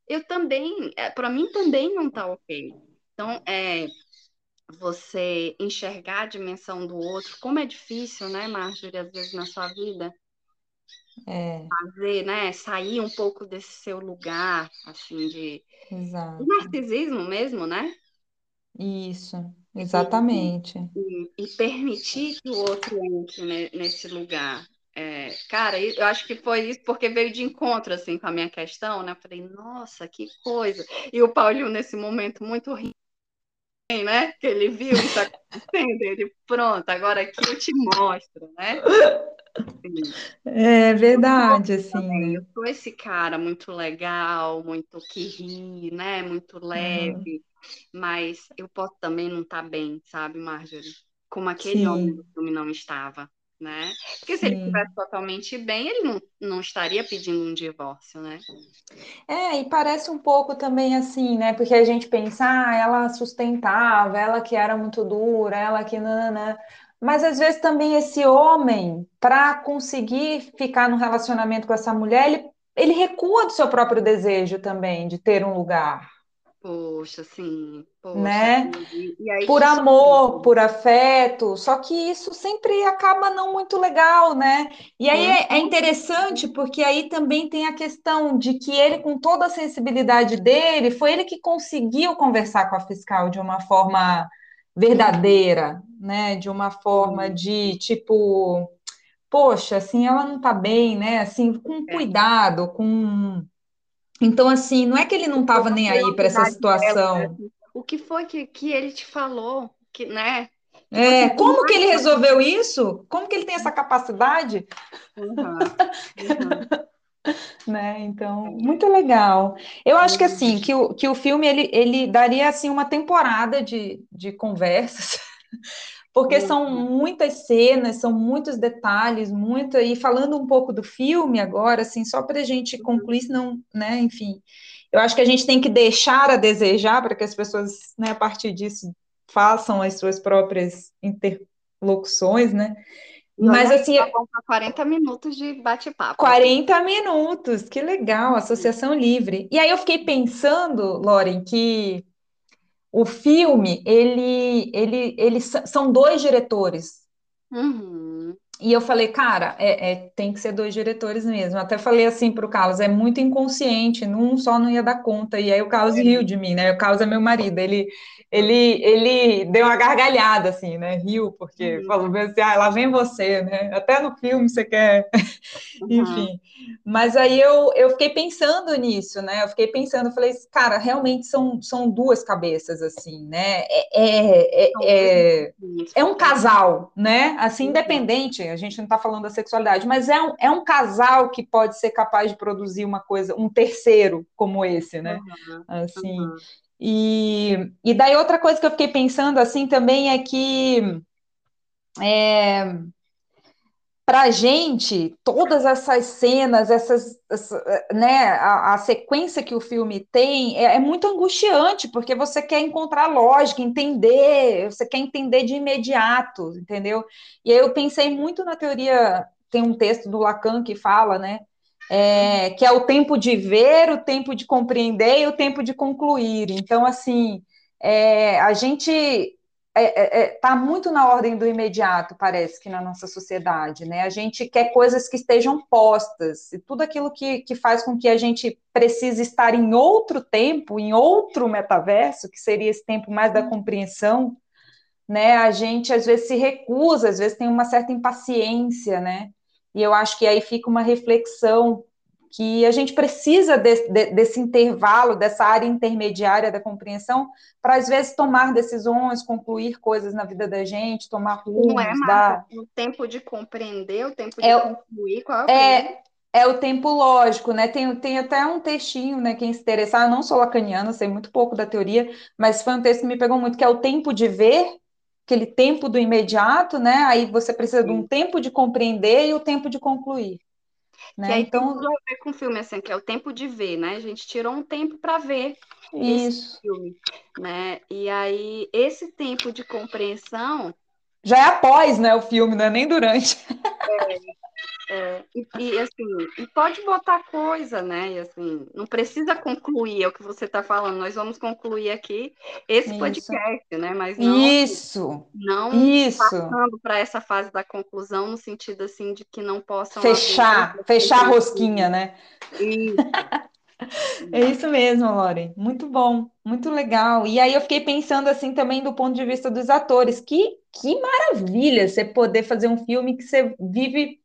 eu também, é, para mim também não está ok. Então, é, você enxergar a dimensão do outro, como é difícil, né, Marjorie, às vezes na sua vida, é. fazer, né, sair um pouco desse seu lugar, assim, de, Exato. de narcisismo mesmo, né? Isso, exatamente. E, e, permitir que o outro entre nesse lugar. É, cara, eu acho que foi isso porque veio de encontro assim com a minha questão, né? Eu falei, nossa, que coisa. E o Paulinho, nesse momento, muito rindo, né? Que ele viu isso acontecendo, ele, pronto, agora aqui eu te mostro, né? É verdade, assim. Né? Eu sou esse cara muito legal, muito que ri, né? Muito leve. Uhum mas eu posso também não estar tá bem, sabe, Marjorie? Como aquele Sim. homem do filme não estava, né? Porque se Sim. ele estivesse totalmente bem, ele não, não estaria pedindo um divórcio, né? É, e parece um pouco também assim, né? Porque a gente pensa, ah, ela sustentava, ela que era muito dura, ela que nanã. Mas às vezes também esse homem, para conseguir ficar no relacionamento com essa mulher, ele, ele recua do seu próprio desejo também de ter um lugar, Poxa, sim, poxa. né? Aí por amor, surpreende. por afeto, só que isso sempre acaba não muito legal, né? E aí é, é interessante porque aí também tem a questão de que ele, com toda a sensibilidade dele, foi ele que conseguiu conversar com a fiscal de uma forma verdadeira, né? De uma forma sim, de tipo, poxa, assim, ela não tá bem, né? Assim, com é. cuidado, com. Então, assim, não é que ele não estava Pela nem aí para essa né, situação. assim, o que foi que, que ele te falou, que, né? Você É, viu como que ele resolveu isso? Como que ele tem essa capacidade? Uhum, uhum, Né? Então, muito legal. Eu acho que assim, que o, que o filme ele, ele daria assim uma temporada de, de conversas, porque são uhum, muitas cenas, são muitos detalhes, muita. E falando um pouco do filme agora, assim, só para a gente concluir, senão, né, enfim, eu acho que a gente tem que deixar a desejar para que as pessoas, né, a partir disso, façam as suas próprias interlocuções, né? Mas assim, tá bom para 40 minutos de bate-papo aqui. 40 minutos, que legal, Associação Livre. E aí eu fiquei pensando, Loren, que o filme, ele, ele, ele são dois diretores. Uhum, E eu falei, cara, é, é, tem que ser dois diretores mesmo. Até falei assim para o Carlos, é muito inconsciente, num só não ia dar conta. E aí o Carlos riu de mim, né? O Carlos é meu marido, ele, ele, ele deu uma gargalhada, assim, né? Riu, porque uhum, falou assim, ah, lá vem você, né? Até no filme você quer uhum. enfim, mas aí eu, eu fiquei pensando nisso, né? Eu fiquei pensando, falei, cara, realmente são, são duas cabeças, assim, né? É, é, é, mundos é um completamente. casal, né? Assim, Uhum, independente, a gente não está falando da sexualidade, mas é um, é um casal que pode ser capaz de produzir uma coisa, um terceiro como esse, né? uhum, Assim, uhum. e, e daí outra coisa que eu fiquei pensando, assim, também é que para a gente, todas essas cenas, essas, essa, né, a, a, sequência que o filme tem é, é, muito angustiante, porque você quer encontrar lógica, entender, você quer entender de imediato, entendeu? E aí eu pensei muito na teoria, tem um texto do Lacan que fala, né, é, que é o tempo de ver, o tempo de compreender e o tempo de concluir. Então, assim, é, a gente está é, é, tá muito na ordem do imediato, parece que na nossa sociedade, né? A gente quer coisas que estejam postas, e tudo aquilo que, que faz com que a gente precise estar em outro tempo, em outro metaverso, que seria esse tempo mais da compreensão, né? A gente às vezes se recusa, às vezes tem uma certa impaciência, né? E eu acho que aí fica uma reflexão que a gente precisa de, de, desse intervalo, dessa área intermediária da compreensão, para às vezes tomar decisões, concluir coisas na vida da gente, tomar Não é, rumos, Marta? dar. O tempo de compreender, o tempo de É, concluir, qual é é, é o tempo lógico, né? Tem, tem até um textinho, né? Quem se interessar, eu não sou lacaniana, sei muito pouco da teoria, mas foi um texto que me pegou muito, que é o tempo de ver, aquele tempo do imediato, né? Aí você precisa de um tempo de compreender e o tempo de concluir, Que né? aí tem tudo Então, a ver com o filme, assim, que é o tempo de ver, né? A gente tirou um tempo para ver esse isso. filme, né? E aí, esse tempo de compreensão, Já é após, né, o filme, não é nem durante. é, e, e, assim, e pode botar coisa, né? E assim, não precisa concluir, é o que você está falando. Nós vamos concluir aqui esse Isso. podcast, né? Mas não, Isso. não Isso. passando para essa fase da conclusão, no sentido assim de que não possam Fechar, fechar a rosquinha, né? Isso. É isso mesmo, Lauren. Muito bom, muito legal. E aí eu fiquei pensando assim também do ponto de vista dos atores. Que, que maravilha você poder fazer um filme que você vive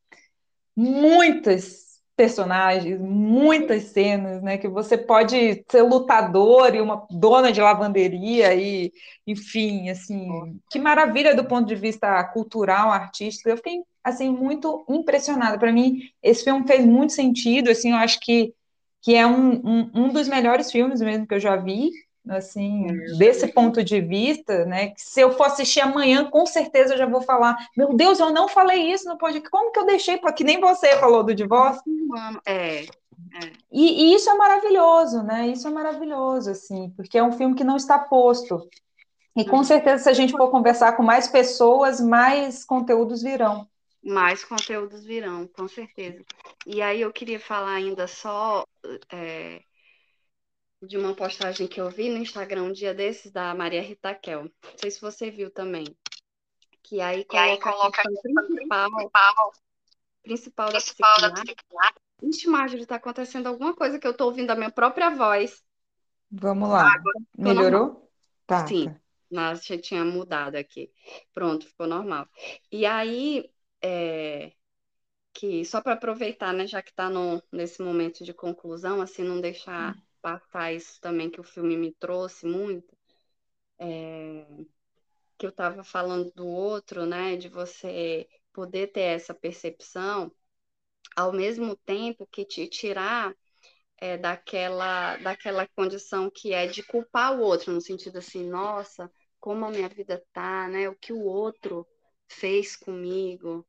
muitas personagens, muitas cenas, né? Que você pode ser lutador e uma dona de lavanderia e, enfim, assim, que maravilha do ponto de vista cultural, artístico. Eu fiquei assim muito impressionada. Para mim, esse filme fez muito sentido. Assim, eu acho que que é um, um, um dos melhores filmes mesmo que eu já vi, assim, desse ponto de vista, né? Que se eu for assistir amanhã, com certeza eu já vou falar: Meu Deus, eu não falei isso no podcast. Como que eu deixei? Que nem você falou do divórcio. É, é. E, e, isso é maravilhoso, né? Isso é maravilhoso, assim, porque é um filme que não está posto. E com Uhum. certeza, se a gente for conversar com mais pessoas, mais conteúdos virão. Mais conteúdos virão, com certeza. E aí eu queria falar ainda só é, de uma postagem que eu vi no Instagram um dia desses da Maria Rita Kel. Não sei se você viu também. Que aí coloca, aí coloca a questão principal, principal, principal, da psicanálise. Ixi, Marjorie, tá acontecendo alguma coisa que eu tô ouvindo a minha própria voz. Vamos lá. Melhorou? Tá. Sim. Tá. Nossa, tinha mudado aqui. Pronto, ficou normal. E aí, é, que só para aproveitar, né, já que está nesse momento de conclusão, assim, não deixar isso também que o filme me trouxe muito, é, que eu estava falando do outro, né, de você poder ter essa percepção, ao mesmo tempo que te tirar é, daquela, daquela condição que é de culpar o outro, no sentido assim, nossa, como a minha vida tá, né? O que o outro fez comigo.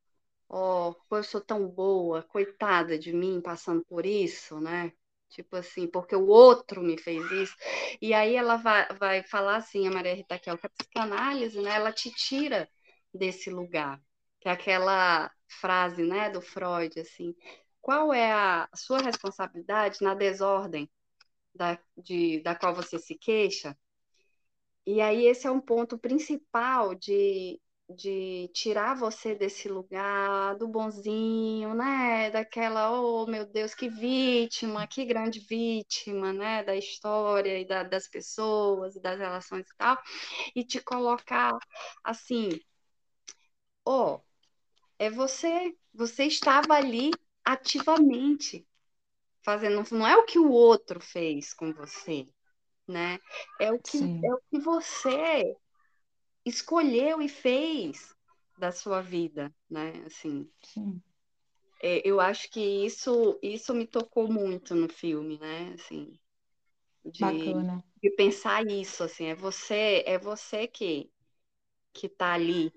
Oh, eu sou tão boa, coitada de mim passando por isso, né? Tipo assim, porque o outro me fez isso. E aí ela vai, vai falar assim, a Maria Rita Kel, que a psicanálise, né, ela te tira desse lugar. Que é aquela frase, né, do Freud, assim, qual é a sua responsabilidade na desordem da, de, da qual você se queixa? E aí esse é um ponto principal de, de tirar você desse lugar do bonzinho, né? Daquela, oh meu Deus, que vítima, que grande vítima, né? Da história e da, das pessoas e das relações e tal, e te colocar assim, oh, é você, você estava ali ativamente fazendo, não é o que o outro fez com você, né? É o que é o que você escolheu e fez da sua vida, né? Assim. É, eu acho que isso isso me tocou muito no filme, né? Assim, de, Bacana. de pensar isso, assim, é você é você que que tá ali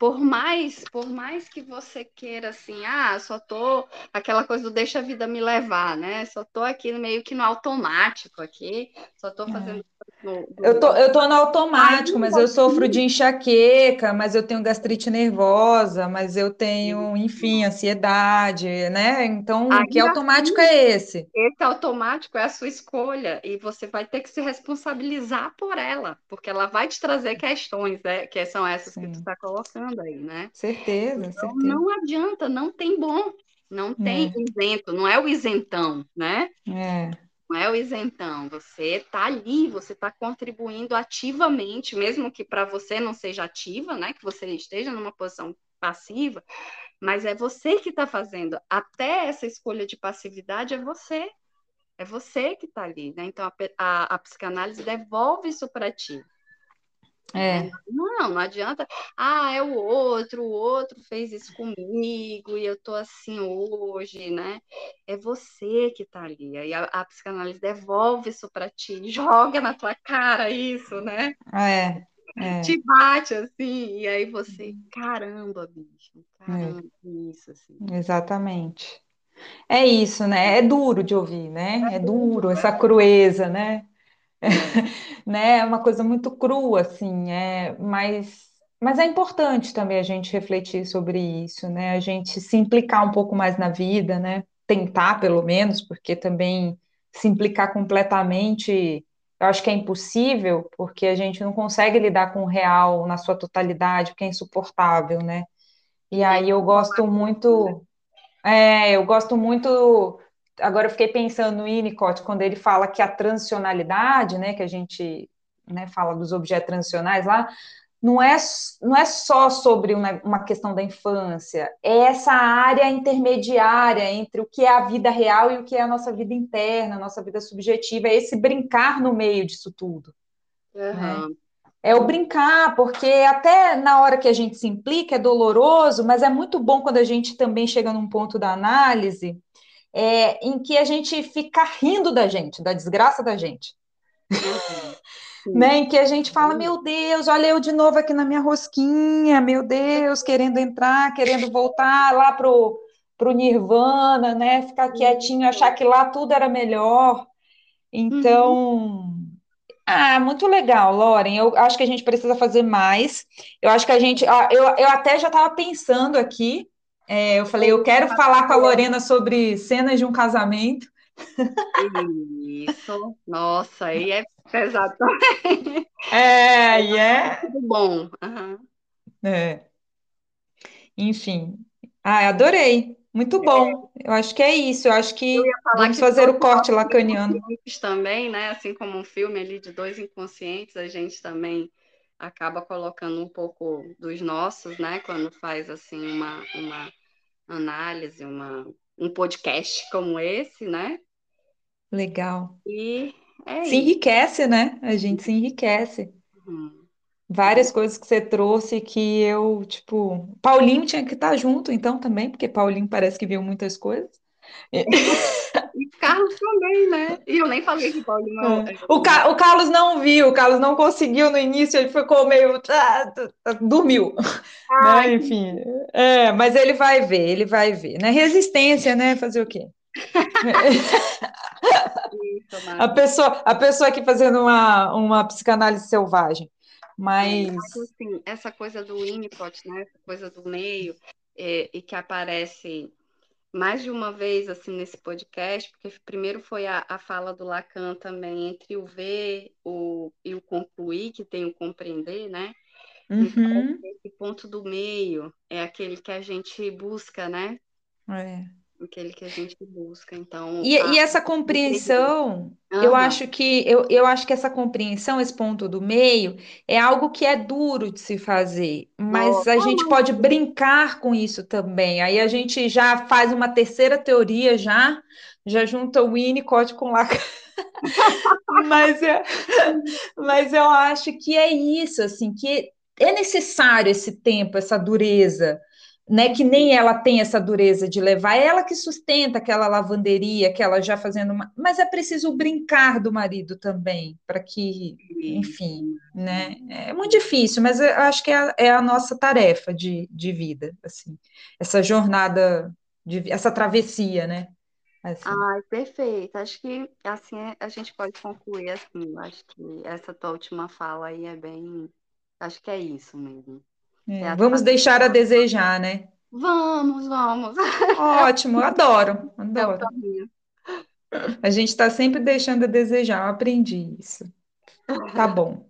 por mais, por mais que você queira assim, ah, só tô aquela coisa do deixa a vida me levar, né? Só tô aqui meio que no automático aqui, só tô é. fazendo é. do... eu, tô, eu tô no automático, mas eu sofro de enxaqueca, mas eu tenho gastrite nervosa, mas eu tenho, enfim, ansiedade, né? Então, Aí, que automático assim, é esse? Esse automático é a sua escolha e você vai ter que se responsabilizar por ela, porque ela vai te trazer questões, né? Que são essas Sim. que tu está colocando falando aí, né? Certeza, então, certeza. Não adianta, não tem bom, não tem é. isento, não é o isentão, né? É. Não é o isentão, você está ali, você está contribuindo ativamente, mesmo que para você não seja ativa, né? Que você esteja numa posição passiva, mas é você que está fazendo. Até essa escolha de passividade é você. É você que está ali, né? Então a, a, a psicanálise devolve isso para ti. É. Não, não adianta. Ah, é o outro, o outro fez isso comigo e eu tô assim hoje, né? É você que tá ali. Aí a, a psicanálise devolve isso para ti, joga na tua cara isso, né? É. É. Te bate assim, e aí você, caramba, bicho, caramba, é. isso assim. Exatamente. É isso, né? É duro de ouvir, né? É, é duro, essa crueza, né? né? É uma coisa muito crua, assim, é, mas, mas é importante também a gente refletir sobre isso, né? A gente se implicar um pouco mais na vida, né? Tentar, pelo menos, porque também se implicar completamente, eu acho que é impossível, porque a gente não consegue lidar com o real na sua totalidade, porque é insuportável, né? E aí eu gosto muito, é, eu gosto muito agora eu fiquei pensando no Winnicott, quando ele fala que a transicionalidade, né, que a gente né, fala dos objetos transicionais lá, não é, não é só sobre uma, uma, questão da infância, é essa área intermediária entre o que é a vida real e o que é a nossa vida interna, a nossa vida subjetiva, é esse brincar no meio disso tudo. Uhum. Né? É o brincar, porque até na hora que a gente se implica é doloroso, mas é muito bom quando a gente também chega num ponto da análise é, em que a gente fica rindo da gente, da desgraça da gente. Uhum. né, em que a gente fala, meu Deus, olha eu de novo aqui na minha rosquinha, meu Deus, querendo entrar, querendo voltar lá pro, pro Nirvana, né, ficar quietinho, achar que lá tudo era melhor. Então, uhum. ah, muito legal, Lauren. Eu acho que a gente precisa fazer mais. Eu acho que a gente, eu, eu até já estava pensando aqui é, eu falei, eu quero falar com a Lorena sobre cenas de um casamento. Isso. Nossa, aí é pesado também. É, e é, Tudo bom. Aham. é. Enfim. Ah, adorei. Muito bom. Eu acho que é isso. Eu acho Eu que falar vamos que fazer o corte lacaniano. também, né? Assim como um filme ali de dois inconscientes, a gente também acaba colocando um pouco dos nossos, né? Quando faz assim uma, uma análise, uma, um podcast como esse, né? Legal. E é Se isso. enriquece, né? A gente se enriquece. Uhum. Várias coisas que você trouxe que eu, tipo, Paulinho tinha que estar junto, então também, porque Paulinho parece que viu muitas coisas. E Carlos também, né? E eu nem falei que Paulinho é, É. O, Ca- o Carlos não viu, o Carlos não conseguiu no início, ele ficou meio. ah, dormiu, né? Enfim. É, mas ele vai ver, ele vai ver, né? Resistência, né? Fazer o quê? isso, A pessoa, a pessoa aqui fazendo uma, uma psicanálise selvagem. É, Mas. mas assim, essa coisa do Winnicott, né? Essa coisa do meio, é, e que aparece mais de uma vez assim nesse podcast, porque primeiro foi a, a fala do Lacan também entre o ver o, e o concluir, que tem o compreender, né? Que Uhum, esse ponto do meio é aquele que a gente busca, né? é. Aquele que a gente busca. Então, E, a, e essa compreensão, eu Aham. acho que eu, eu acho que essa compreensão, esse ponto do meio, é algo que é duro de se fazer, mas Nossa, a gente pode brincar com isso também. Aí a gente já faz uma terceira teoria já, já junta o Winnicott com Lacan. Mas, é- mas eu acho que é isso, assim, que é necessário esse tempo, essa dureza, né? Que nem ela tem essa dureza de levar, é ela que sustenta aquela lavanderia, aquela já fazendo uma... Mas é preciso brincar do marido também, para que, enfim, né? É muito difícil, mas eu acho que é a, é a nossa tarefa de, de vida, assim, essa jornada, de, essa travessia, né? Assim. Ai, perfeito. Acho que assim é- a gente pode concluir assim. Acho que essa tua última fala aí é bem. Acho que é isso mesmo. É É, vamos deixar a desejar, né? Vamos, vamos. Ótimo, adoro, adoro. A gente está sempre deixando a desejar, eu aprendi isso. Tá bom.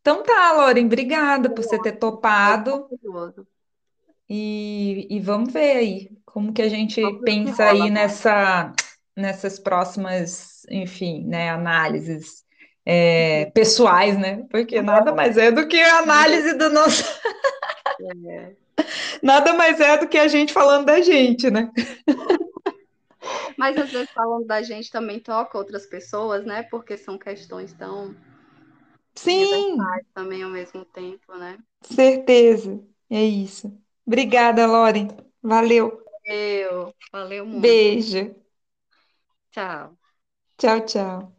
Então tá, Lauren, obrigada por você ter topado e, e vamos ver aí como que a gente Vamos pensa aí mais. nessa, nessas próximas, enfim, né, análises é, pessoais, né? Porque nada mais é do que a análise do nosso, É. nada mais é do que a gente falando da gente, né? Mas às vezes falando da gente também toca outras pessoas, né? Porque são questões tão Sim, também ao mesmo tempo, né? certeza. É isso. Obrigada, Lauren. Valeu. Eu, valeu muito. Beijo. Tchau. Tchau, tchau.